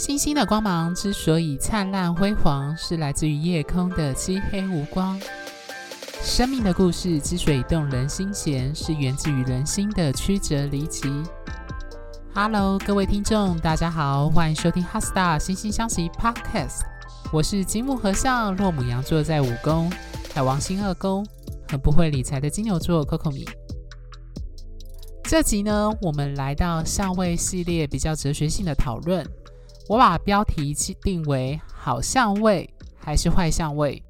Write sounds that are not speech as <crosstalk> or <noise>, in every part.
星星的光芒之所以灿烂辉煌，是来自于夜空的漆黑无光。生命的故事之所以动人心弦，是源自于人心的曲折离奇。Hello，各位听众，大家好，欢迎收听《HeartStar 心星相惜》Podcast。我是金木和尚，落牡羊座在五宫，海王星二宫，很不会理财的金牛座 Coco 米。这集呢，我们来到相位系列比较哲学性的讨论。我把标题定为“好相位还是坏相位”，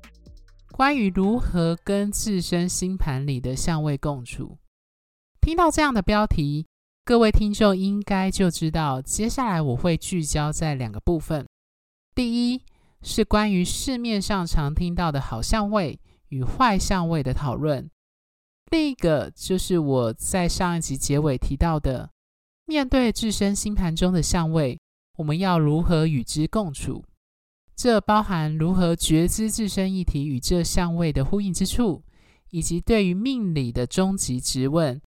关于如何跟自身星盘里的相位共处。听到这样的标题，各位听众应该就知道，接下来我会聚焦在两个部分。第一是关于市面上常听到的好相位与坏相位的讨论；另一个就是我在上一集结尾提到的，面对自身星盘中的相位。我们要如何与之共处？这包含如何觉知自身议题与这相位的呼应之处，以及对于命理的终极质问：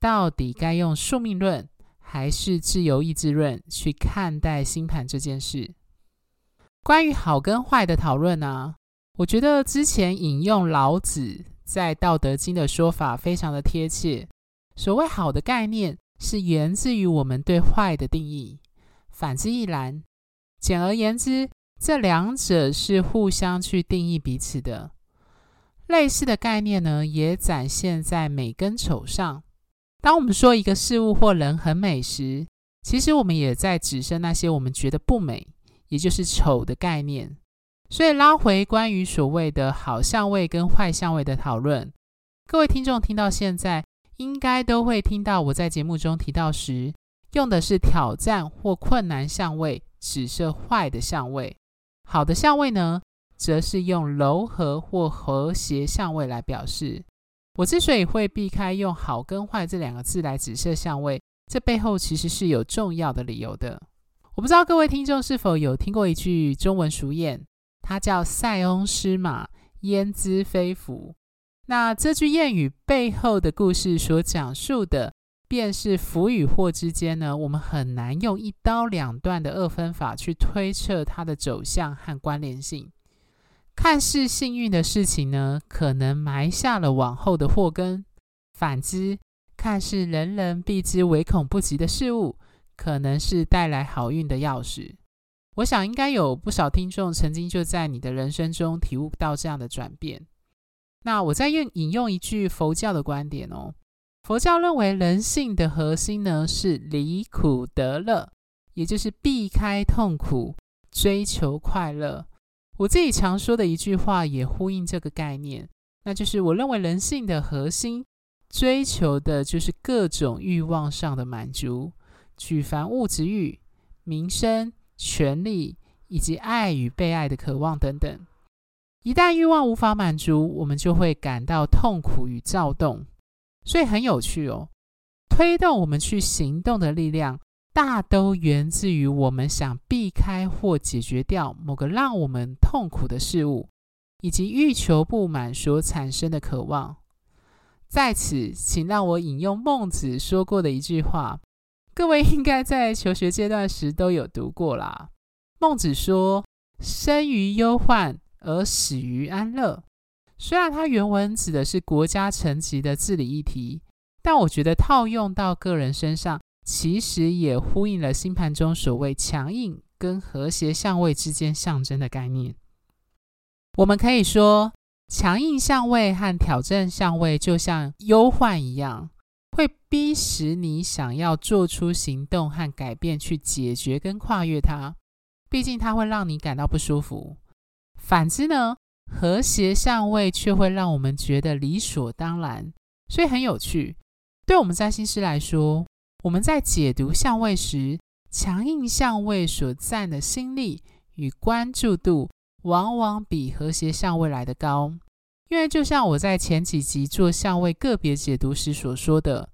到底该用宿命论还是自由意志论去看待星盘这件事？关于好跟坏的讨论呢、我觉得之前引用老子在《道德经》的说法非常的贴切。所谓好的概念，是源自于我们对坏的定义。反之亦然。简而言之，这两者是互相去定义彼此的。类似的概念呢，也展现在美跟丑上。当我们说一个事物或人很美时，其实我们也在指涉那些我们觉得不美，也就是丑的概念。所以拉回关于所谓的好相位跟坏相位的讨论，各位听众听到现在，应该都会听到我在节目中提到时。用的是挑战或困难相位，指涉坏的相位；好的相位呢，则是用柔和或和谐相位来表示。我之所以会避开用好跟坏这两个字来指涉相位，这背后其实是有重要的理由的。我不知道各位听众是否有听过一句中文俗谚，它叫“塞翁失马，焉知非福”。那这句谚语背后的故事所讲述的。便是福与祸之间呢，我们很难用一刀两断的二分法去推测它的走向和关联性。看似幸运的事情呢，可能埋下了往后的祸根；反之，看似人人避之唯恐不及的事物，可能是带来好运的钥匙。我想，应该有不少听众曾经就在你的人生中体悟到这样的转变。那我再用引用一句佛教的观点哦。佛教认为，人性的核心呢是离苦得乐，也就是避开痛苦，追求快乐。我自己常说的一句话也呼应这个概念，那就是我认为人性的核心追求的就是各种欲望上的满足，举凡物质欲、名声、权力以及爱与被爱的渴望等等。一旦欲望无法满足，我们就会感到痛苦与躁动。所以很有趣哦，推动我们去行动的力量，大都源自于我们想避开或解决掉某个让我们痛苦的事物，以及欲求不满所产生的渴望。在此，请让我引用孟子说过的一句话，各位应该在求学阶段时都有读过啦。孟子说：“生于忧患，而死于安乐。”虽然它原文指的是国家层级的治理议题，但我觉得套用到个人身上，其实也呼应了星盘中所谓强硬跟和谐相位之间象征的概念。我们可以说，强硬相位和挑战相位就像忧患一样，会逼使你想要做出行动和改变去解决跟跨越它，毕竟它会让你感到不舒服。反之呢？和谐相位却会让我们觉得理所当然，所以很有趣。对我们占星师来说，我们在解读相位时，强硬相位所占的心力与关注度，往往比和谐相位来得高。因为就像我在前几集做相位个别解读时所说的，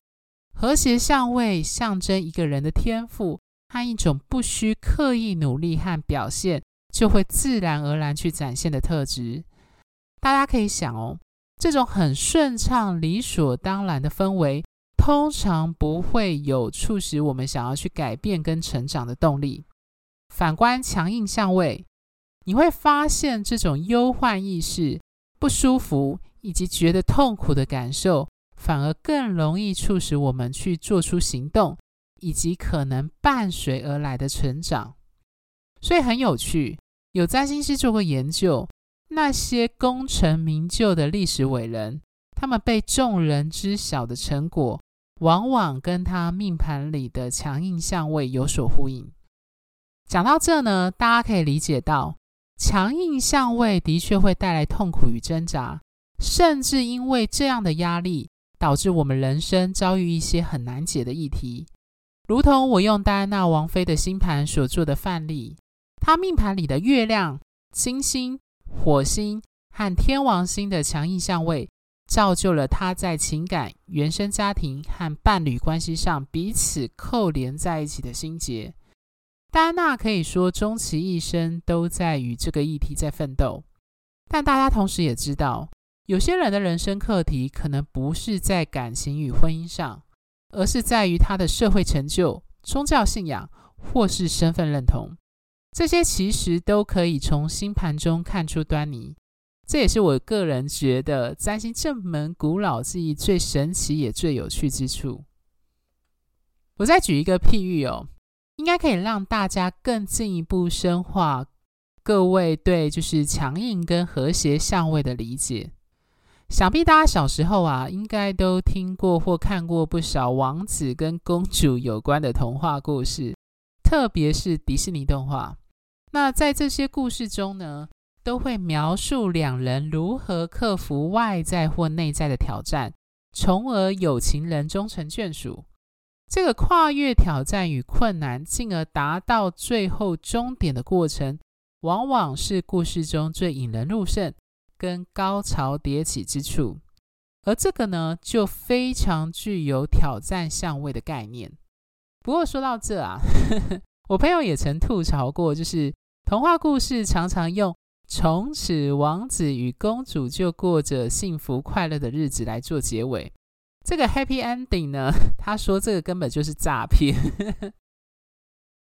和谐相位象征一个人的天赋和一种不需刻意努力和表现，就会自然而然去展现的特质。大家可以想哦，这种很顺畅、理所当然的氛围，通常不会有促使我们想要去改变跟成长的动力。反观强硬相位，你会发现这种忧患意识、不舒服以及觉得痛苦的感受，反而更容易促使我们去做出行动，以及可能伴随而来的成长。所以很有趣，有占星师做过研究，那些功成名就的历史伟人，他们被众人知晓的成果，往往跟他命盘里的强硬相位有所呼应。讲到这呢，大家可以理解到，强硬相位的确会带来痛苦与挣扎，甚至因为这样的压力，导致我们人生遭遇一些很难解的议题。如同我用戴安娜王妃的星盘所做的范例。他命盘里的月亮、金星、火星和天王星的强硬相位，造就了他在情感、原生家庭和伴侣关系上彼此扣连在一起的心结。戴安娜可以说终其一生都在与这个议题在奋斗，但大家同时也知道，有些人的人生课题可能不是在感情与婚姻上，而是在于他的社会成就、宗教信仰或是身份认同。这些其实都可以从星盘中看出端倪，这也是我个人觉得占星这门古老技艺最神奇也最有趣之处。我再举一个譬喻哦，应该可以让大家更进一步深化各位对就是强硬跟和谐相位的理解。想必大家小时候啊，应该都听过或看过不少王子跟公主有关的童话故事，特别是迪士尼动画。那在这些故事中呢，都会描述两人如何克服外在或内在的挑战，从而有情人终成眷属。这个跨越挑战与困难，进而达到最后终点的过程，往往是故事中最引人入胜跟高潮迭起之处。而这个呢，就非常具有挑战相位的概念。不过说到这啊，呵呵，我朋友也曾吐槽过，就是。童话故事常常用“从此王子与公主就过着幸福快乐的日子”来做结尾。这个 happy ending 呢，<laughs> 他说这个根本就是诈骗。呵 <laughs> 呵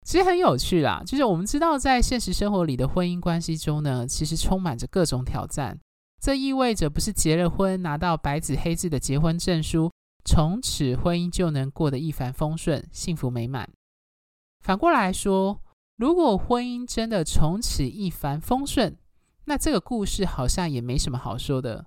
其实很有趣啦，就是我们知道在现实生活里的婚姻关系中呢，其实充满着各种挑战。这意味着不是结了婚拿到白纸黑字的结婚证书，从此婚姻就能过得一帆风顺、幸福美满。反过来说。如果婚姻真的从此一帆风顺，那这个故事好像也没什么好说的。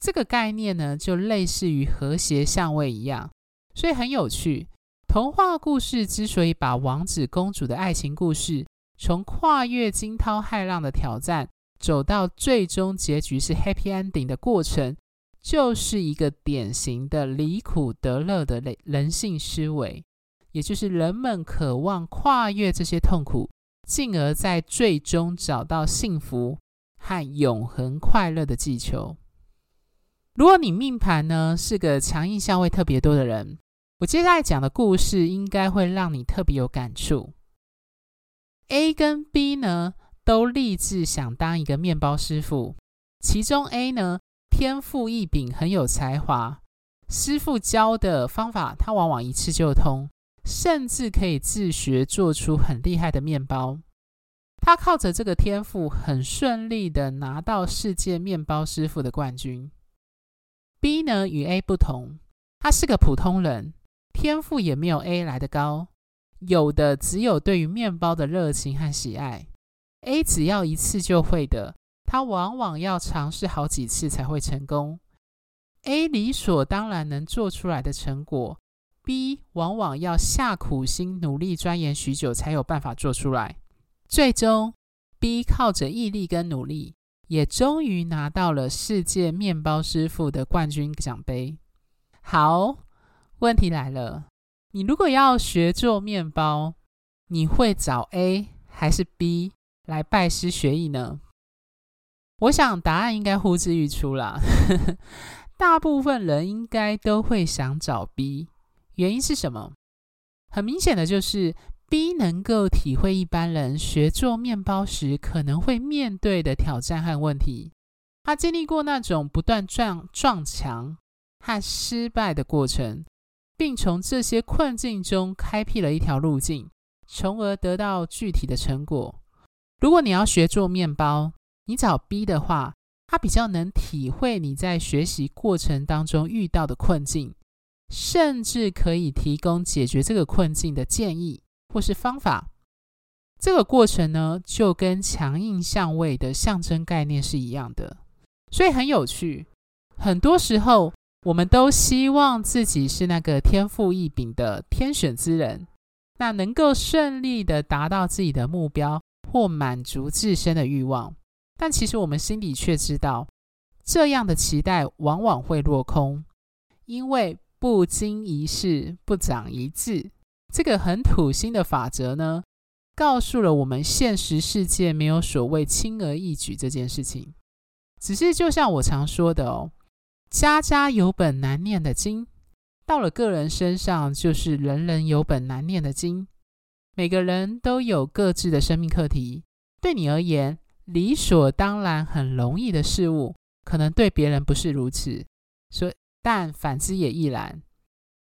这个概念呢，就类似于和谐相位一样，所以很有趣。童话故事之所以把王子公主的爱情故事从跨越惊涛骇浪的挑战，走到最终结局是 happy ending 的过程，就是一个典型的离苦得乐的类人性思维。也就是人们渴望跨越这些痛苦，进而在最终找到幸福和永恒快乐的祈求。如果你命盘呢是个强硬相位特别多的人，我接下来讲的故事应该会让你特别有感触。A 跟 B 呢都立志想当一个面包师傅，其中 A 呢天赋异禀，很有才华，师傅教的方法他往往一次就通。甚至可以自学做出很厉害的面包。他靠着这个天赋，很顺利的拿到世界面包师傅的冠军。B 呢，与 A 不同，他是个普通人，天赋也没有 A 来得高，有的只有对于面包的热情和喜爱。A 只要一次就会的，他往往要尝试好几次才会成功。A 理所当然能做出来的成果。B 往往要下苦心努力钻研许久才有办法做出来，最终 B 靠着毅力跟努力，也终于拿到了世界面包师傅的冠军奖杯。好，问题来了，你如果要学做面包，你会找 A 还是 B 来拜师学艺呢？我想答案应该呼之欲出啦，<laughs> 大部分人应该都会想找 B。原因是什么？很明显的就是 B 能够体会一般人学做面包时可能会面对的挑战和问题。他经历过那种不断撞撞墙和失败的过程，并从这些困境中开辟了一条路径，从而得到具体的成果。如果你要学做面包，你找 B 的话，他比较能体会你在学习过程当中遇到的困境，甚至可以提供解决这个困境的建议或是方法。这个过程呢，就跟强硬相位的象征概念是一样的，所以很有趣。很多时候，我们都希望自己是那个天赋异禀的天选之人，那能够顺利的达到自己的目标或满足自身的欲望。但其实我们心里却知道，这样的期待往往会落空，因为不经一事不长一智。这个很土星的法则呢，告诉了我们现实世界没有所谓轻而易举这件事情。只是就像我常说的哦。家家有本难念的经，到了个人身上，就是人人有本难念的经。每个人都有各自的生命课题，对你而言理所当然、很容易的事物，可能对别人不是如此。所，但反之也亦然。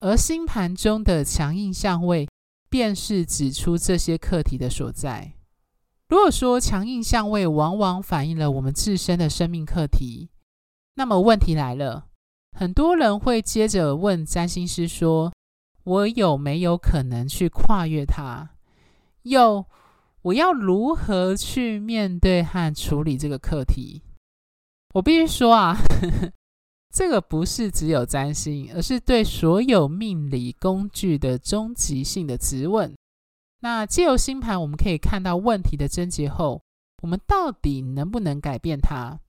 而星盘中的强硬相位，便是指出这些课题的所在。如果说强硬相位往往反映了我们自身的生命课题。那么问题来了，很多人会接着问占星师说：“我有没有可能去跨越它？又我要如何去面对和处理这个课题？”我必须说啊，<laughs> 这个不是只有占星，而是对所有命理工具的终极性的质问。那借由星盘，我们可以看到问题的症结后，我们到底能不能改变它？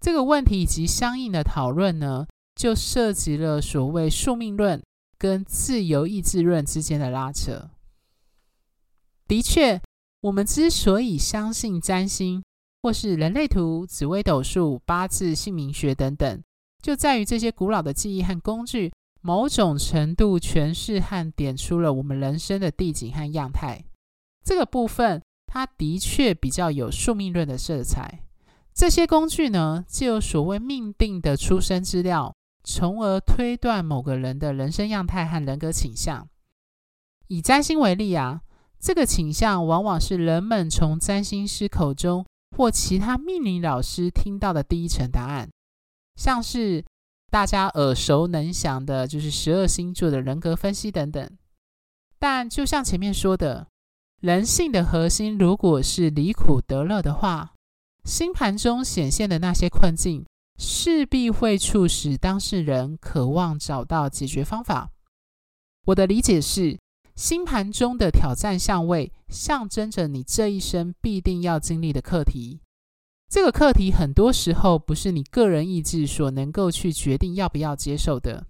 这个问题以及相应的讨论呢，就涉及了所谓宿命论跟自由意志论之间的拉扯。的确，我们之所以相信占星，或是人类图、紫微斗数、八字、姓名学等等，就在于这些古老的记忆和工具，某种程度诠释和点出了我们人生的地景和样态。这个部分，它的确比较有宿命论的色彩。这些工具呢，就有所谓命定的出生资料，从而推断某个人的人生样态和人格倾向。以占星为例啊，这个倾向往往是人们从占星师口中或其他命理老师听到的第一层答案，像是大家耳熟能详的，就是十二星座的人格分析等等。但就像前面说的，人性的核心如果是离苦得乐的话，星盘中显现的那些困境，势必会促使当事人渴望找到解决方法。我的理解是，星盘中的挑战相位，象征着你这一生必定要经历的课题。这个课题很多时候不是你个人意志所能够去决定要不要接受的。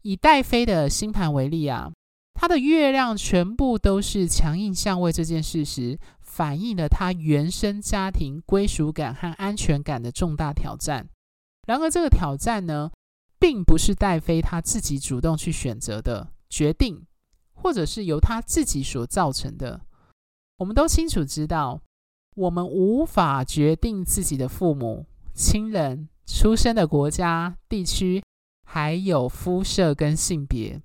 以戴妃的星盘为例啊，她的月亮全部都是强硬相位这件事实。反映了他原生家庭归属感和安全感的重大挑战。然而，这个挑战呢，并不是戴妃他自己主动去选择的决定，或者是由他自己所造成的。我们都清楚知道，我们无法决定自己的父母、亲人、出生的国家、地区，还有肤色跟性别，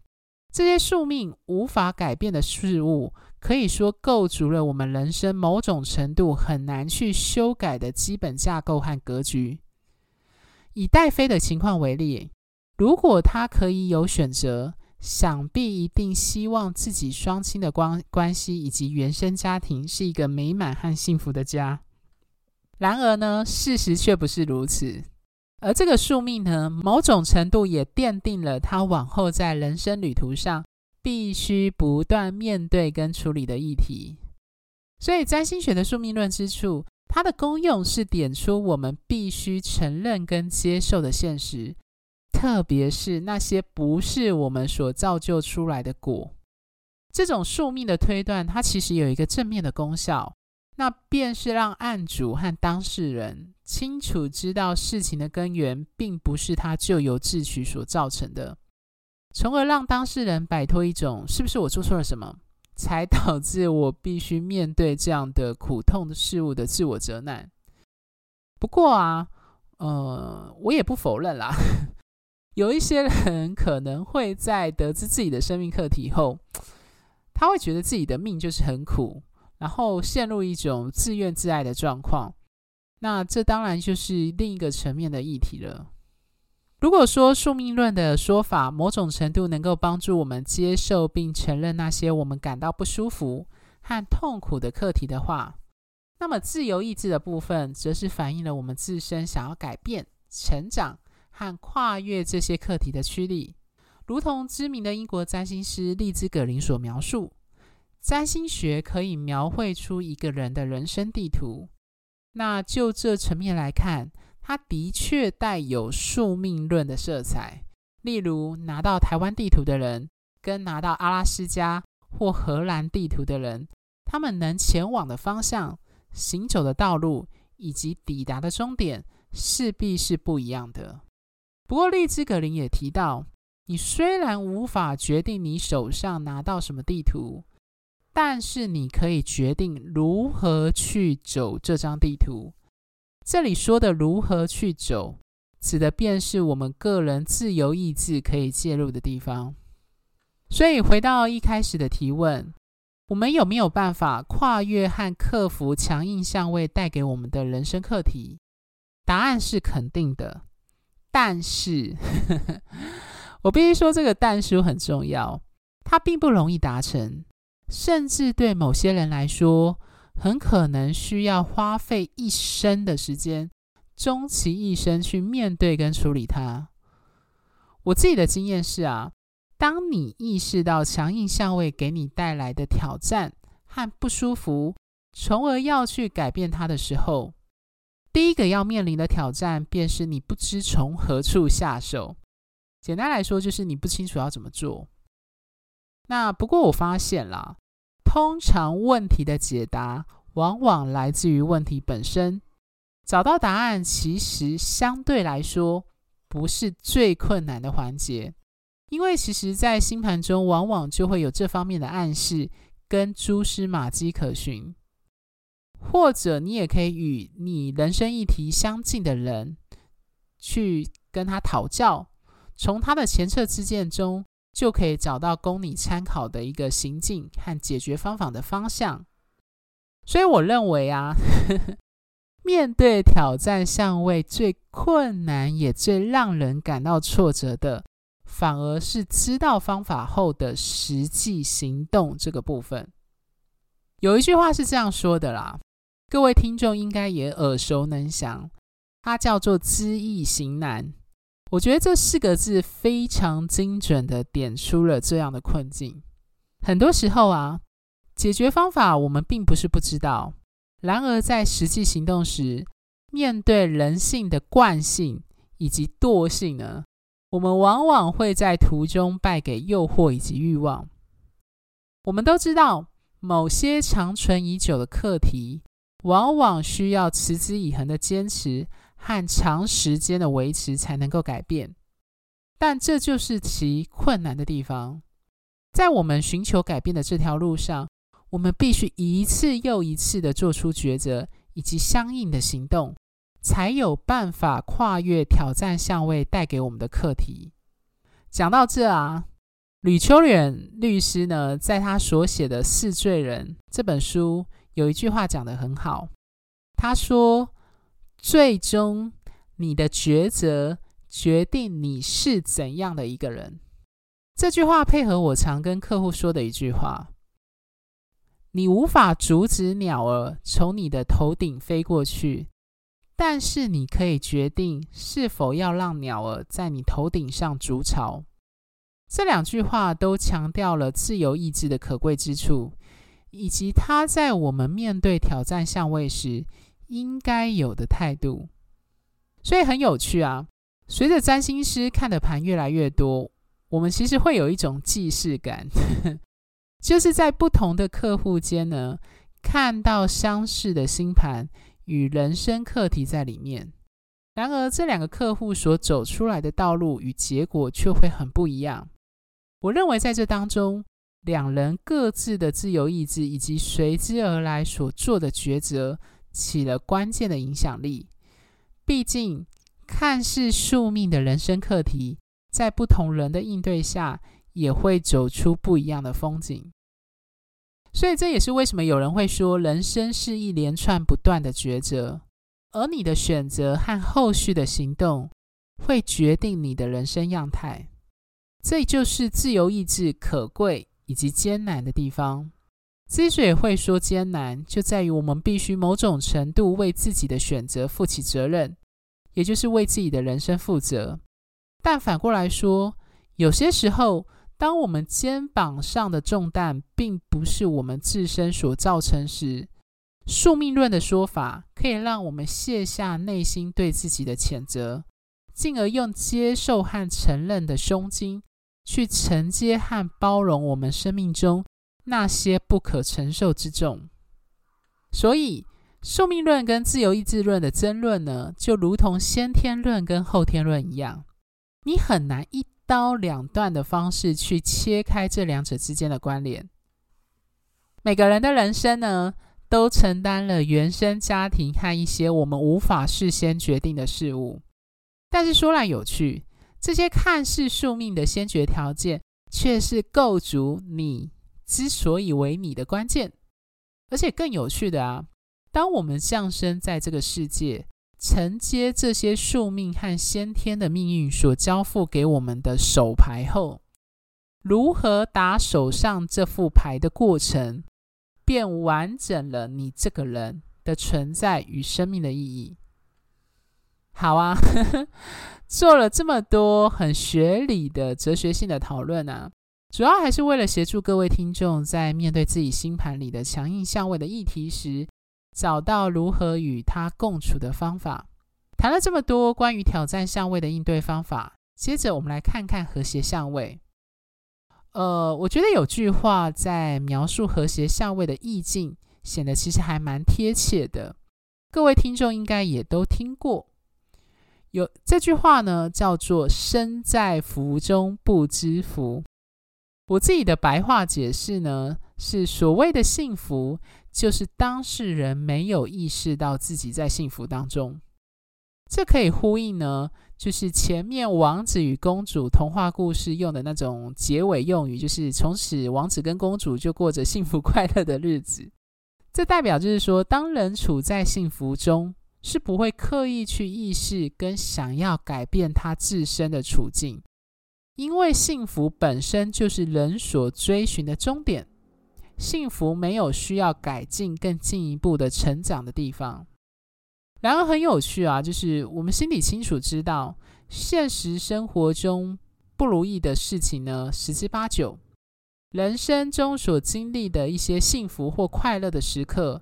这些宿命无法改变的事物。可以说构筑了我们人生某种程度很难去修改的基本架构和格局。以戴妃的情况为例，如果她可以有选择，想必一定希望自己双亲的关关系以及原生家庭是一个美满和幸福的家。然而呢，事实却不是如此。而这个宿命呢，某种程度也奠定了他往后在人生旅途上。必须不断面对跟处理的议题，所以占星学的宿命论之处，它的功用是点出我们必须承认跟接受的现实，特别是那些不是我们所造就出来的果。这种宿命的推断，它其实有一个正面的功效，那便是让案主和当事人清楚知道事情的根源，并不是他咎由自取所造成的。从而让当事人摆脱一种是不是我做错了什么，才导致我必须面对这样的苦痛的事物的自我责难。不过啊，呃，我也不否认啦，有一些人可能会在得知自己的生命课题后，他会觉得自己的命就是很苦，然后陷入一种自怨自艾的状况。那这当然就是另一个层面的议题了。如果说宿命论的说法某种程度能够帮助我们接受并承认那些我们感到不舒服和痛苦的课题的话，那么自由意志的部分则是反映了我们自身想要改变、成长和跨越这些课题的驱力。如同知名的英国占星师利兹·葛林所描述，占星学可以描绘出一个人的人生地图。那就这层面来看，它的确带有宿命论的色彩。例如，拿到台湾地图的人，跟拿到阿拉斯加或荷兰地图的人，他们能前往的方向、行走的道路以及抵达的终点，势必是不一样的。不过，丽兹·格林也提到，你虽然无法决定你手上拿到什么地图。但是你可以决定如何去走这张地图。这里说的如何去走，指的便是我们个人自由意志可以介入的地方。所以回到一开始的提问，我们有没有办法跨越和克服强硬相位带给我们的人生课题？答案是肯定的。但是，<laughs> 我必须说这个但书很重要，它并不容易达成。甚至对某些人来说，很可能需要花费一生的时间，终其一生去面对跟处理它。我自己的经验是啊，当你意识到强硬相位给你带来的挑战和不舒服，从而要去改变它的时候，第一个要面临的挑战便是你不知从何处下手。简单来说，就是你不清楚要怎么做。那不过我发现啦。通常问题的解答往往来自于问题本身。找到答案其实相对来说不是最困难的环节，因为其实在星盘中往往就会有这方面的暗示跟蛛丝马迹可循。或者你也可以与你人生议题相近的人去跟他讨教，从他的前车之鉴中。就可以找到供你参考的一个行径和解决方法的方向。所以我认为啊，呵呵，面对挑战相位最困难也最让人感到挫折的，反而是知道方法后的实际行动这个部分。有一句话是这样说的啦，各位听众应该也耳熟能详，它叫做“知易行难”。我觉得这四个字非常精准地点出了这样的困境。很多时候啊，解决方法我们并不是不知道，然而在实际行动时，面对人性的惯性以及惰性呢，我们往往会在途中败给诱惑以及欲望。我们都知道，某些长存已久的课题，往往需要持之以恒的坚持。和长时间的维持才能够改变，但这就是其困难的地方。在我们寻求改变的这条路上，我们必须一次又一次的做出抉择以及相应的行动，才有办法跨越挑战相位带给我们的课题。讲到这啊，吕秋远律师呢，在他所写的《四罪人》这本书有一句话讲得很好，他说。最终，你的抉择决定你是怎样的一个人。这句话配合我常跟客户说的一句话：你无法阻止鸟儿从你的头顶飞过去，但是你可以决定是否要让鸟儿在你头顶上筑巢。这两句话都强调了自由意志的可贵之处，以及他在我们面对挑战相位时，应该有的态度，所以很有趣啊。随着占星师看的盘越来越多，我们其实会有一种既视感，<laughs> 就是在不同的客户间呢，看到相似的星盘与人生课题在里面。然而，这两个客户所走出来的道路与结果却会很不一样。我认为在这当中，两人各自的自由意志以及随之而来所做的抉择。起了关键的影响力。毕竟，看似宿命的人生课题，在不同人的应对下，也会走出不一样的风景。所以这也是为什么有人会说，人生是一连串不断的抉择，而你的选择和后续的行动会决定你的人生样态。这就是自由意志可贵以及艰难的地方。之所以会说艰难，就在于我们必须某种程度为自己的选择负起责任，也就是为自己的人生负责。但反过来说，有些时候，当我们肩膀上的重担并不是我们自身所造成时，宿命论的说法可以让我们卸下内心对自己的谴责，进而用接受和承认的胸襟去承接和包容我们生命中。那些不可承受之重，所以宿命论跟自由意志论的争论呢，就如同先天论跟后天论一样，你很难一刀两断的方式去切开这两者之间的关联。每个人的人生呢，都承担了原生家庭和一些我们无法事先决定的事物，但是说来有趣，这些看似宿命的先决条件，却是构筑你。之所以为你的关键，而且更有趣的啊，当我们降生在这个世界，承接这些宿命和先天的命运所交付给我们的手牌后，如何打手上这副牌的过程，便完整了你这个人的存在与生命的意义。好啊，呵呵，做了这么多很学理的哲学性的讨论啊。主要还是为了协助各位听众在面对自己星盘里的强硬相位的议题时，找到如何与它共处的方法。谈了这么多关于挑战相位的应对方法，接着我们来看看和谐相位。呃，我觉得有句话在描述和谐相位的意境，显得其实还蛮贴切的。各位听众应该也都听过，有这句话呢，叫做“身在福中不知福”。我自己的白话解释呢，是所谓的幸福，就是当事人没有意识到自己在幸福当中。这可以呼应呢，就是前面王子与公主童话故事用的那种结尾用语，就是从此王子跟公主就过着幸福快乐的日子。这代表就是说，当人处在幸福中，是不会刻意去意识跟想要改变他自身的处境。因为幸福本身就是人所追寻的终点，幸福没有需要改进、更进一步的成长的地方。然而很有趣啊，就是我们心里清楚知道，现实生活中不如意的事情呢，十之八九。人生中所经历的一些幸福或快乐的时刻，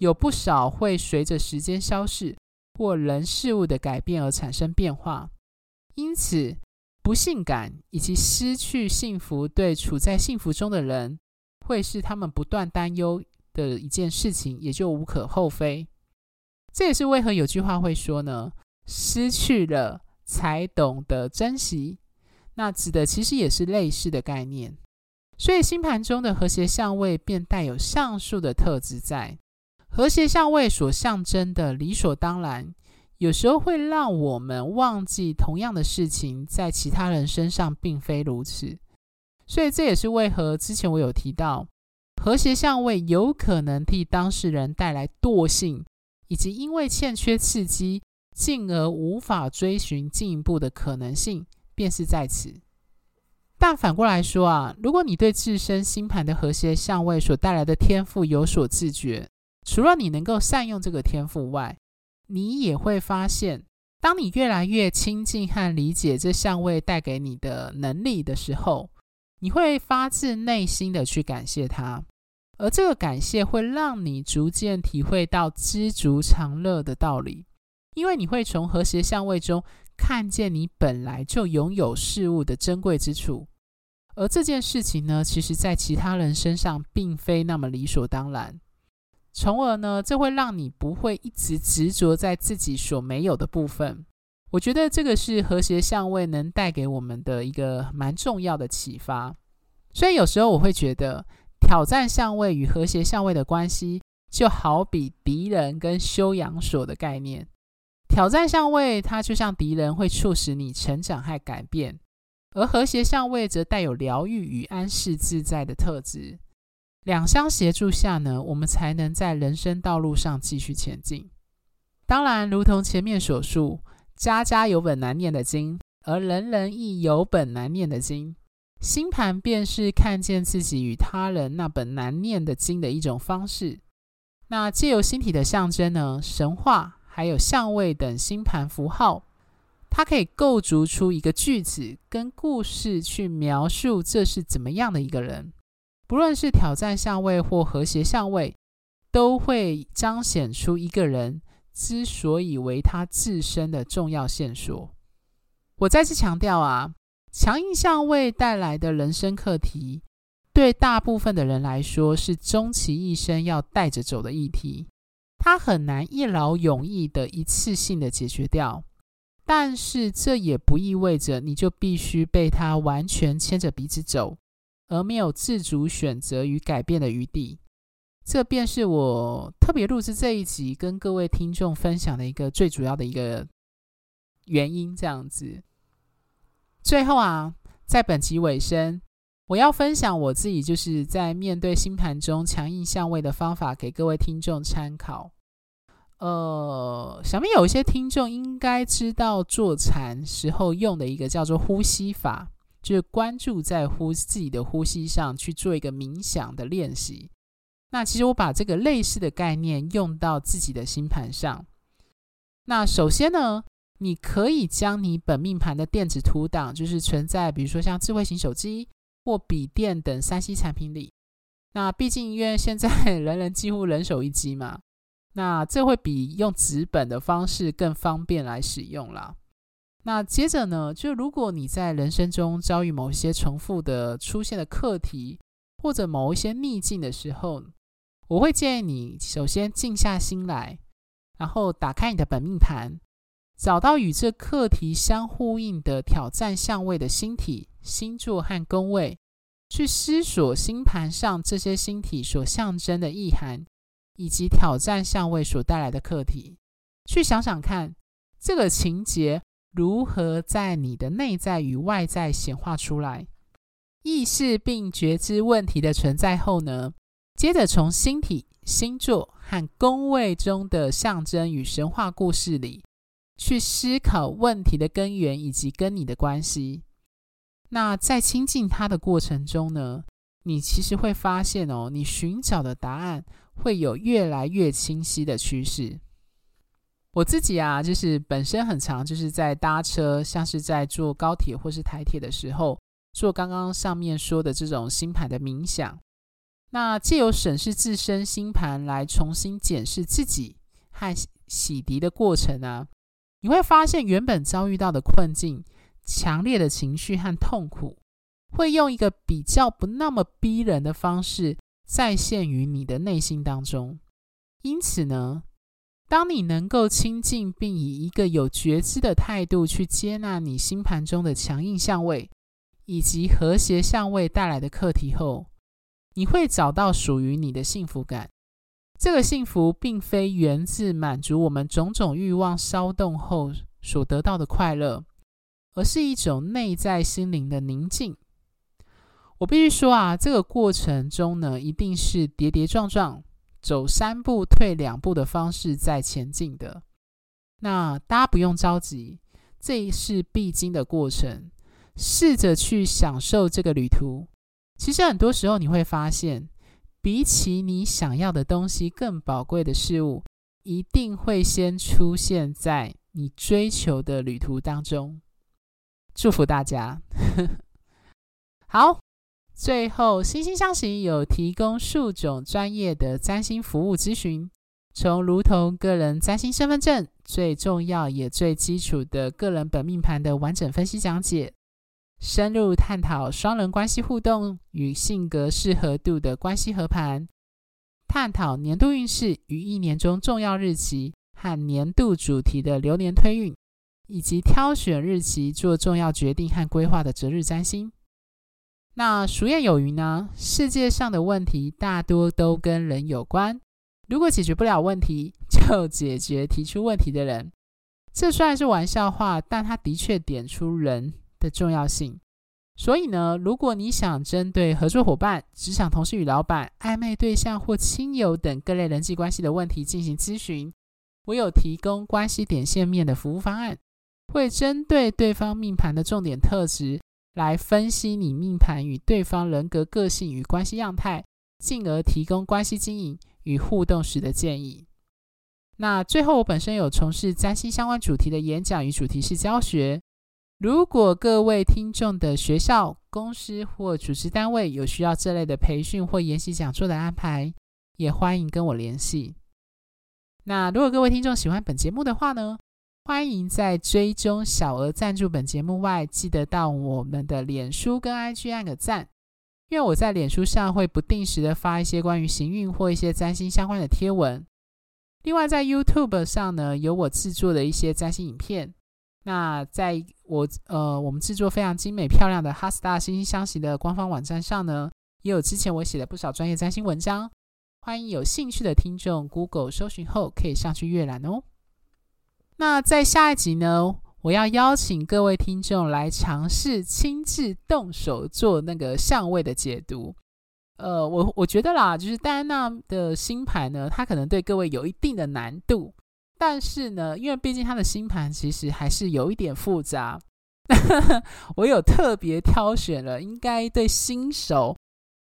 有不少会随着时间消逝，或人事物的改变而产生变化。因此，不幸感以及失去幸福，对处在幸福中的人，会是他们不断担忧的一件事情，也就无可厚非。这也是为何有句话会说呢：“失去了才懂得珍惜。”那指的其实也是类似的概念。所以星盘中的和谐相位便带有上述的特质在。和谐相位所象征的理所当然。有时候会让我们忘记，同样的事情在其他人身上并非如此。所以这也是为何之前我有提到，和谐相位有可能替当事人带来惰性，以及因为欠缺刺激，进而无法追寻进一步的可能性，便是在此。但反过来说啊，如果你对自身星盘的和谐相位所带来的天赋有所自觉，除了你能够善用这个天赋外，你也会发现，当你越来越亲近和理解这相位带给你的能力的时候，你会发自内心的去感谢它，而这个感谢会让你逐渐体会到知足常乐的道理，因为你会从和谐相位中看见你本来就拥有事物的珍贵之处，而这件事情呢，其实在其他人身上并非那么理所当然。从而呢，这会让你不会一直执着在自己所没有的部分。我觉得这个是和谐相位能带给我们的一个蛮重要的启发。所以有时候我会觉得，挑战相位与和谐相位的关系，就好比敌人跟修养所的概念。挑战相位它就像敌人，会促使你成长和改变；而和谐相位则带有疗愈与安适自在的特质。两相协助下呢，我们才能在人生道路上继续前进。当然，如同前面所述，家家有本难念的经，而人人亦有本难念的经。星盘便是看见自己与他人那本难念的经的一种方式。那借由星体的象征呢，神话还有相位等星盘符号，它可以构筑出一个句子跟故事去描述这是怎么样的一个人。不论是挑战相位或和谐相位，都会彰显出一个人之所以为他自身的重要线索。我再次强调啊，强硬相位带来的人生课题，对大部分的人来说是终其一生要带着走的议题，它很难一劳永逸的一次性的解决掉。但是这也不意味着你就必须被他完全牵着鼻子走。而没有自主选择与改变的余地，这便是我特别录制这一集跟各位听众分享的一个最主要的一个原因。这样子，最后啊，在本集尾声，我要分享我自己就是在面对星盘中强硬相位的方法，给各位听众参考。呃，想必有一些听众应该知道坐禅时候用的一个叫做呼吸法。就是关注在呼自己的呼吸上去做一个冥想的练习。那其实我把这个类似的概念用到自己的星盘上。那首先呢，你可以将你本命盘的电子图档，就是存在比如说像智慧型手机或笔电等三 C 产品里。那毕竟因为现在人人几乎人手一机嘛，那这会比用纸本的方式更方便来使用啦。那接着呢，就如果你在人生中遭遇某些重复的出现的课题，或者某一些逆境的时候，我会建议你首先静下心来，然后打开你的本命盘，找到与这课题相呼应的挑战相位的星体、星座和宫位，去思索星盘上这些星体所象征的意涵，以及挑战相位所带来的课题，去想想看这个情节。如何在你的内在与外在显化出来？意识并觉知问题的存在后呢，接着从星体、星座和宫位中的象征与神话故事里，去思考问题的根源以及跟你的关系。那在亲近它的过程中呢，你其实会发现哦，你寻找的答案会有越来越清晰的趋势。我自己啊，就是本身很常，就是在搭车，像是在坐高铁或是台铁的时候，做刚刚上面说的这种星盘的冥想。那借由审视自身星盘来重新检视自己和洗涤的过程啊，你会发现原本遭遇到的困境、强烈的情绪和痛苦，会用一个比较不那么逼人的方式再现于你的内心当中。因此呢，当你能够亲近并以一个有觉知的态度去接纳你星盘中的强硬相位以及和谐相位带来的课题后，你会找到属于你的幸福感。这个幸福并非源自满足我们种种欲望骚动后所得到的快乐，而是一种内在心灵的宁静。我必须说啊，这个过程中呢，一定是跌跌撞撞。走三步退两步的方式在前进的，那大家不用着急，这是必经的过程。试着去享受这个旅途。其实很多时候你会发现，比起你想要的东西更宝贵的事物，一定会先出现在你追求的旅途当中。祝福大家，<laughs> 好。最后，心星相惜有提供数种专业的占星服务咨询，从如同个人占星身份证最重要也最基础的个人本命盘的完整分析讲解，深入探讨双人关系互动与性格适合度的关系合盘，探讨年度运势与一年中重要日期和年度主题的流年推运，以及挑选日期做重要决定和规划的择日占星。那俗谚有云呢，世界上的问题大多都跟人有关。如果解决不了问题，就解决提出问题的人。这虽然是玩笑话，但它的确点出人的重要性。所以呢，如果你想针对合作伙伴、职场同事与老板、暧昧对象或亲友等各类人际关系的问题进行咨询，我有提供关系点线面的服务方案，会针对对方命盘的重点特质来分析你命盘与对方人格个性与关系样态，进而提供关系经营与互动时的建议。那最后，我本身有从事占星相关主题的演讲与主题式教学。如果各位听众的学校、公司或组织单位有需要这类的培训或研习讲座的安排，也欢迎跟我联系。那如果各位听众喜欢本节目的话呢，欢迎在追踪小额赞助本节目外，记得到我们的脸书跟 IG 按个赞，因为我在脸书上会不定时的发一些关于行运或一些占星相关的贴文。另外在 YouTube 上呢，有我制作的一些占星影片。那在我呃，我们制作非常精美漂亮的哈斯塔星星相惜的官方网站上呢，也有之前我写的不少专业占星文章，欢迎有兴趣的听众 Google 搜寻后可以上去阅览哦。那在下一集呢，我要邀请各位听众来尝试亲自动手做那个相位的解读。呃，我我觉得啦，就是戴安娜的星盘呢，它可能对各位有一定的难度。但是呢，因为毕竟他的星盘其实还是有一点复杂，<laughs> 我有特别挑选了应该对新手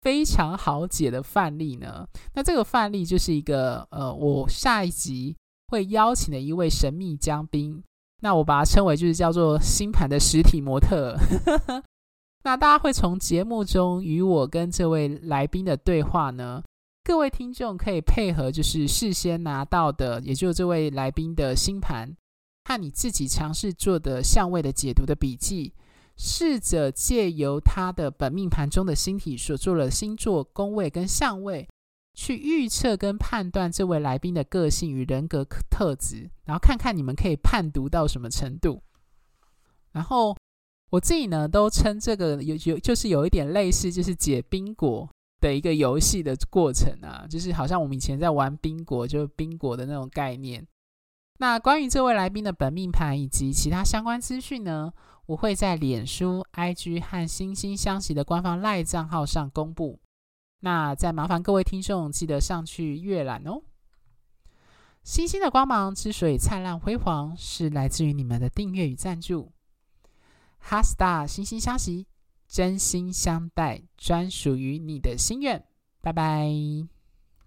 非常好解的范例呢。那这个范例就是一个呃，我下一集会邀请的一位神秘嘉宾，那我把它称为就是叫做星盘的实体模特。<laughs> 那大家会从节目中与我跟这位来宾的对话呢，各位听众可以配合，就是事先拿到的，也就是这位来宾的星盘和你自己尝试做的相位的解读的笔记，试着借由他的本命盘中的星体所做的星座宫位跟相位，去预测跟判断这位来宾的个性与人格特质，然后看看你们可以判读到什么程度。然后我自己呢，都称这个有有就是有一点类似，就是解宾果。的一个游戏的过程啊，就是好像我们以前在玩宾果，就是宾果的那种概念。那关于这位来宾的本命盘以及其他相关资讯呢，我会在脸书、IG 和惺惺相惜的官方 LINE 账号上公布。那再麻烦各位听众记得上去阅览哦。星星的光芒之所以灿烂辉煌，是来自于你们的订阅与赞助。哈 Star 惺惺相惜。真心相待，专属于你的心愿。拜拜。